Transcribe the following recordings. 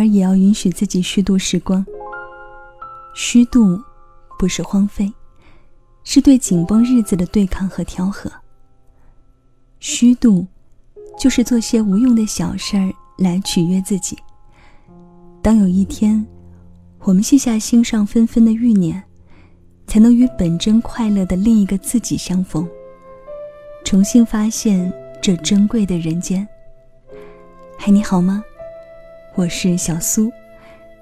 而也要允许自己虚度时光。虚度，不是荒废，是对紧绷日子的对抗和调和。虚度，就是做些无用的小事儿来取悦自己。当有一天，我们卸下心上纷纷的欲念，才能与本真快乐的另一个自己相逢，重新发现这珍贵的人间。嗨，你好吗？我是小苏。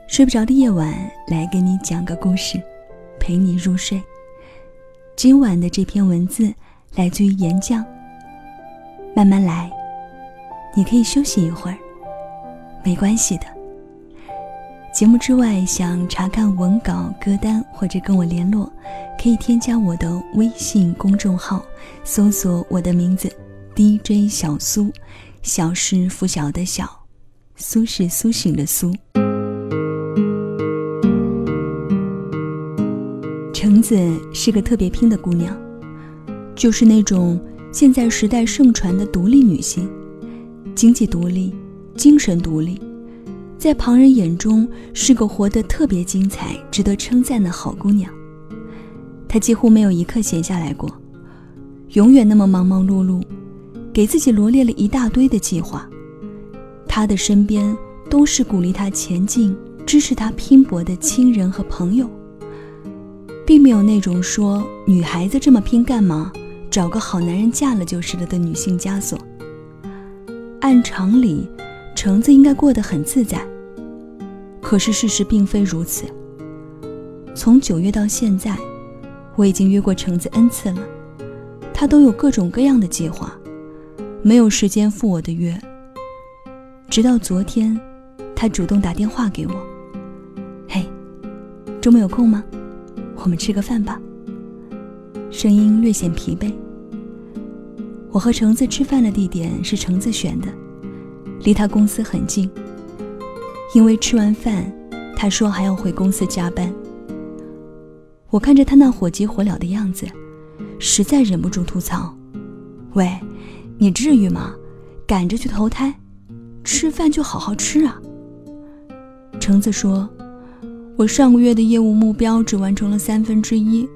睡不着的夜晚，来给你讲个故事，陪你入睡。今晚的这篇文字来自于岩浆。慢慢来，你可以休息一会儿，没关系的。节目之外，想查看文稿、歌单或者跟我联络，可以添加我的微信公众号，搜索我的名字 DJ 小苏，小是拂晓的小，苏是苏醒的苏。橙子是个特别拼的姑娘，就是那种现在时代盛传的独立女性，经济独立，精神独立，在旁人眼中是个活得特别精彩、值得称赞的好姑娘。她几乎没有一刻闲下来过，永远那么忙忙碌碌，给自己罗列了一大堆的计划。他的身边都是鼓励他前进、支持他拼搏的亲人和朋友。并没有那种说女孩子这么拼干嘛，找个好男人嫁了就是了的女性枷锁。按常理，橙子应该过得很自在。可是事实并非如此。从九月到现在，我已经约过橙子 n 次了，她都有各种各样的计划，没有时间赴我的约。直到昨天，他主动打电话给我：“嘿，周末有空吗？”我们吃个饭吧。声音略显疲惫。我和橙子吃饭的地点是橙子选的，离他公司很近。因为吃完饭，他说还要回公司加班。我看着他那火急火燎的样子，实在忍不住吐槽：“喂，你至于吗？赶着去投胎，吃饭就好好吃啊。”橙子说。我上个月的业务目标只完成了三分之一，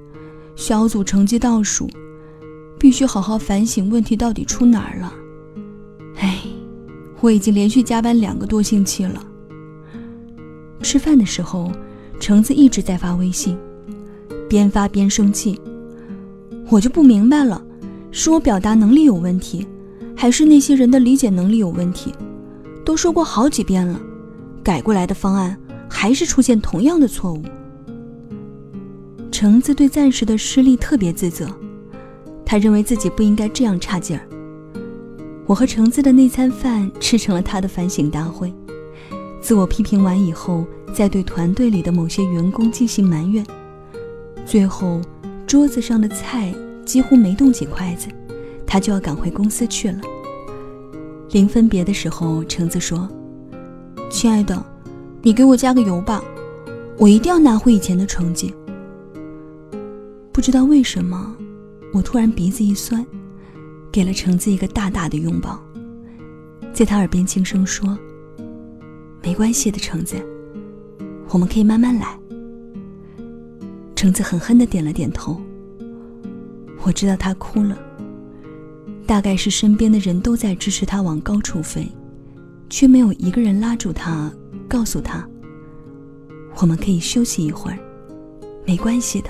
小组成绩倒数，必须好好反省问题到底出哪儿了。哎，我已经连续加班两个多星期了。吃饭的时候，橙子一直在发微信，边发边生气。我就不明白了，是我表达能力有问题，还是那些人的理解能力有问题？都说过好几遍了，改过来的方案。还是出现同样的错误。橙子对暂时的失利特别自责，他认为自己不应该这样差劲儿。我和橙子的那餐饭吃成了他的反省大会，自我批评完以后，再对团队里的某些员工进行埋怨，最后桌子上的菜几乎没动几筷子，他就要赶回公司去了。临分别的时候，橙子说：“亲爱的。”你给我加个油吧，我一定要拿回以前的成绩。不知道为什么，我突然鼻子一酸，给了橙子一个大大的拥抱，在他耳边轻声说：“没关系的，橙子，我们可以慢慢来。”橙子狠狠的点了点头。我知道他哭了，大概是身边的人都在支持他往高处飞，却没有一个人拉住他。告诉他，我们可以休息一会儿，没关系的，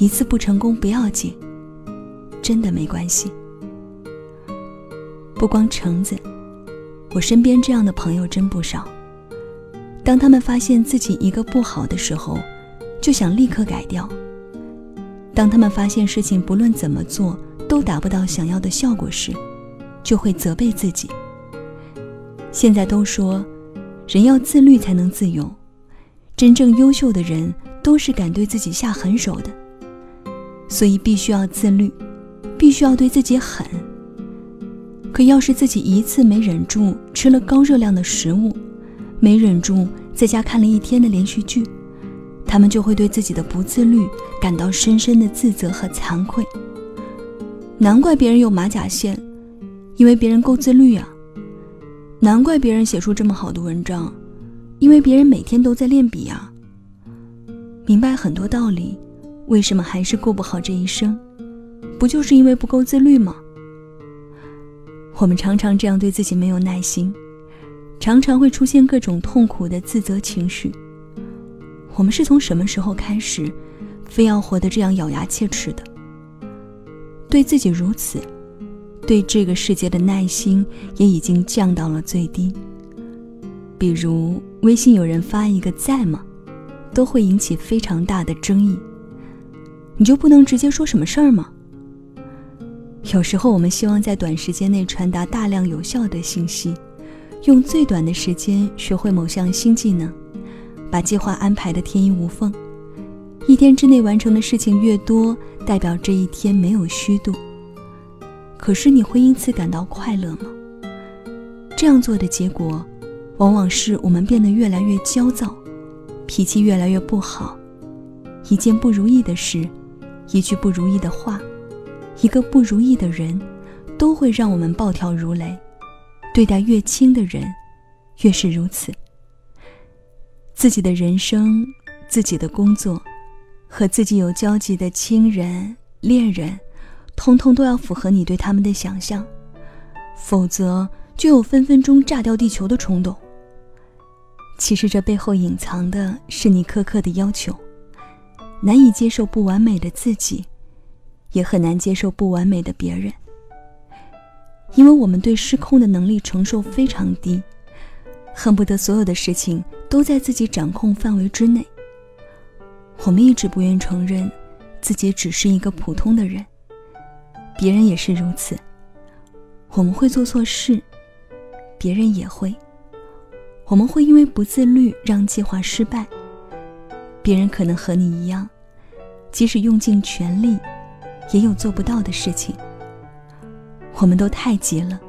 一次不成功不要紧，真的没关系。不光橙子，我身边这样的朋友真不少。当他们发现自己一个不好的时候，就想立刻改掉；当他们发现事情不论怎么做都达不到想要的效果时，就会责备自己。现在都说。人要自律才能自由，真正优秀的人都是敢对自己下狠手的，所以必须要自律，必须要对自己狠。可要是自己一次没忍住吃了高热量的食物，没忍住在家看了一天的连续剧，他们就会对自己的不自律感到深深的自责和惭愧。难怪别人有马甲线，因为别人够自律啊。难怪别人写出这么好的文章，因为别人每天都在练笔啊。明白很多道理，为什么还是过不好这一生？不就是因为不够自律吗？我们常常这样对自己没有耐心，常常会出现各种痛苦的自责情绪。我们是从什么时候开始，非要活得这样咬牙切齿的？对自己如此，对这个世界的耐心也已经降到了最低。比如微信有人发一个在吗，都会引起非常大的争议。你就不能直接说什么事儿吗？有时候我们希望在短时间内传达大量有效的信息，用最短的时间学会某项新技能，把计划安排的天衣无缝。一天之内完成的事情越多，代表这一天没有虚度。可是你会因此感到快乐吗？这样做的结果，往往是我们变得越来越焦躁，脾气越来越不好。一件不如意的事，一句不如意的话。一个不如意的人，都会让我们暴跳如雷。对待越亲的人，越是如此。自己的人生、自己的工作，和自己有交集的亲人、恋人，通通都要符合你对他们的想象，否则就有分分钟炸掉地球的冲动。其实这背后隐藏的是你苛刻的要求，难以接受不完美的自己。也很难接受不完美的别人，因为我们对失控的能力承受非常低，恨不得所有的事情都在自己掌控范围之内。我们一直不愿承认自己只是一个普通的人，别人也是如此。我们会做错事，别人也会。我们会因为不自律让计划失败，别人可能和你一样，即使用尽全力。也有做不到的事情。我们都太急了，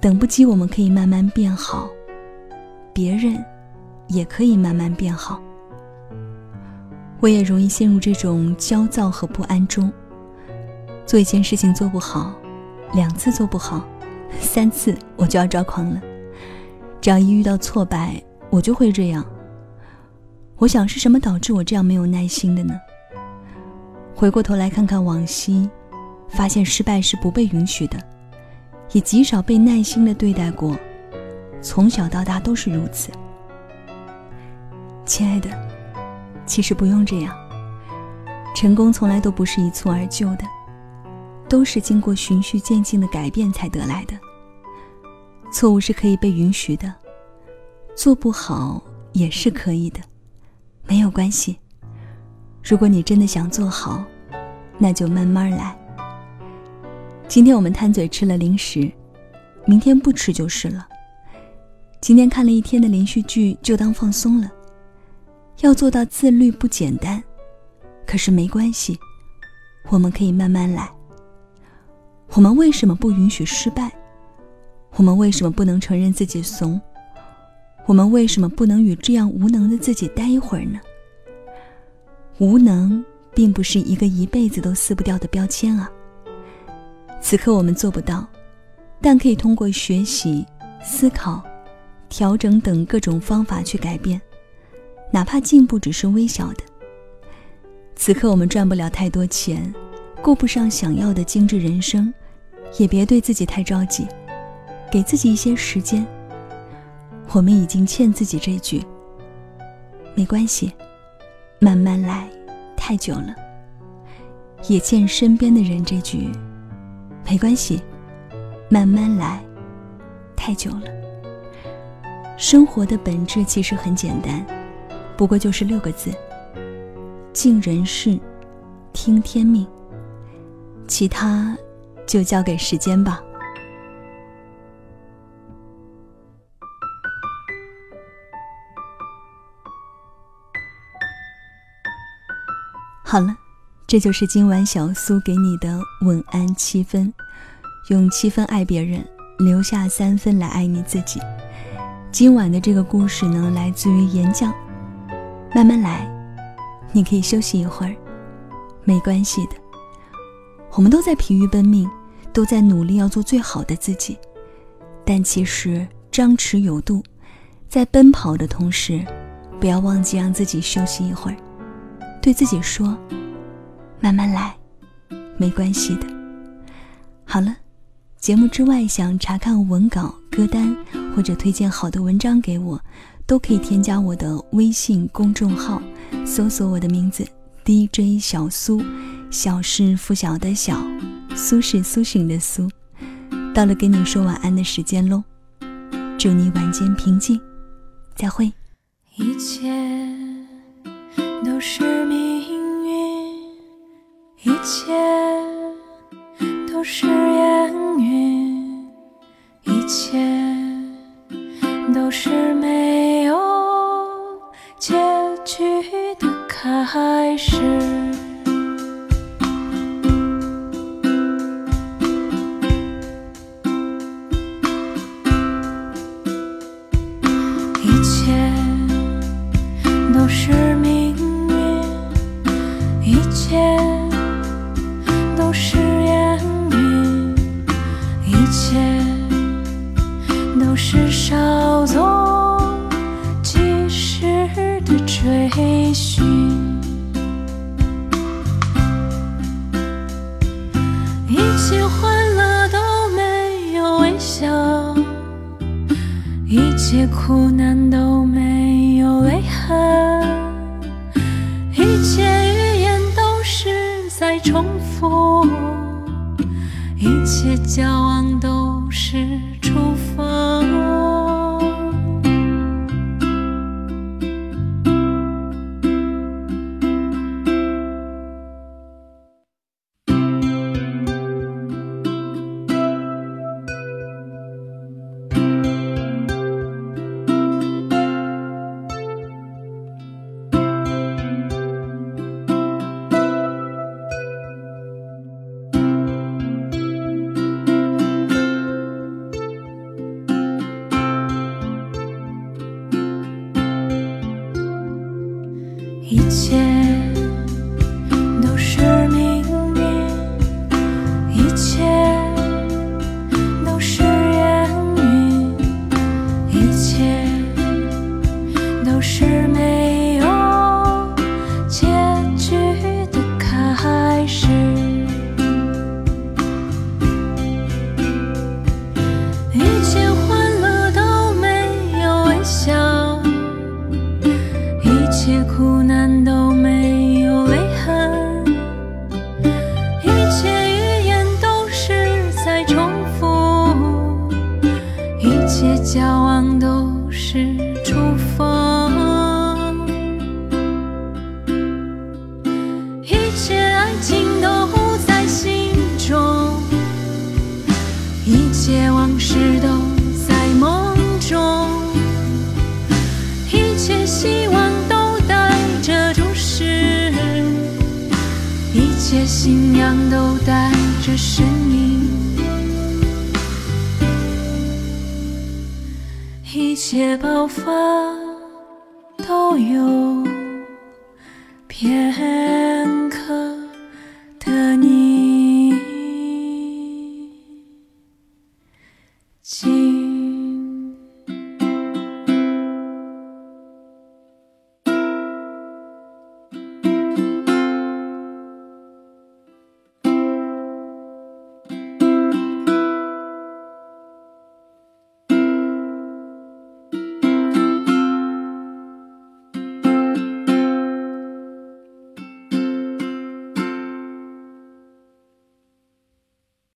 等不及我们可以慢慢变好，别人也可以慢慢变好。我也容易陷入这种焦躁和不安中。做一件事情做不好，两次做不好，三次我就要抓狂了。只要一遇到挫败，我就会这样。我想是什么导致我这样没有耐心的呢？回过头来看看往昔，发现失败是不被允许的，也极少被耐心的对待过。从小到大都是如此。亲爱的，其实不用这样。成功从来都不是一蹴而就的，都是经过循序渐进的改变才得来的。错误是可以被允许的，做不好也是可以的，没有关系。如果你真的想做好，那就慢慢来。今天我们贪嘴吃了零食，明天不吃就是了。今天看了一天的连续剧，就当放松了。要做到自律不简单，可是没关系，我们可以慢慢来。我们为什么不允许失败？我们为什么不能承认自己怂？我们为什么不能与这样无能的自己待一会儿呢？无能并不是一个一辈子都撕不掉的标签啊。此刻我们做不到，但可以通过学习、思考、调整等各种方法去改变，哪怕进步只是微小的。此刻我们赚不了太多钱，顾不上想要的精致人生，也别对自己太着急，给自己一些时间。我们已经欠自己这句，没关系。慢慢来，太久了。也欠身边的人这句，没关系。慢慢来，太久了。生活的本质其实很简单，不过就是六个字：尽人事，听天命。其他，就交给时间吧。好了，这就是今晚小苏给你的晚安七分，用七分爱别人，留下三分来爱你自己。今晚的这个故事呢，来自于岩浆。慢慢来，你可以休息一会儿，没关系的。我们都在疲于奔命，都在努力要做最好的自己，但其实张弛有度，在奔跑的同时，不要忘记让自己休息一会儿，对自己说：“慢慢来，没关系的。”好了，节目之外想查看文稿、歌单或者推荐好的文章给我，都可以添加我的微信公众号，搜索我的名字 DJ 小苏，小是拂晓的小，苏是苏醒的苏。到了跟你说晚安的时间喽，祝你晚间平静。再会。一切都是命运，一切都是烟还是难都没有泪痕，一切语言都是在重复，一切交往都是祝福。一切信仰都带着声音，一切爆发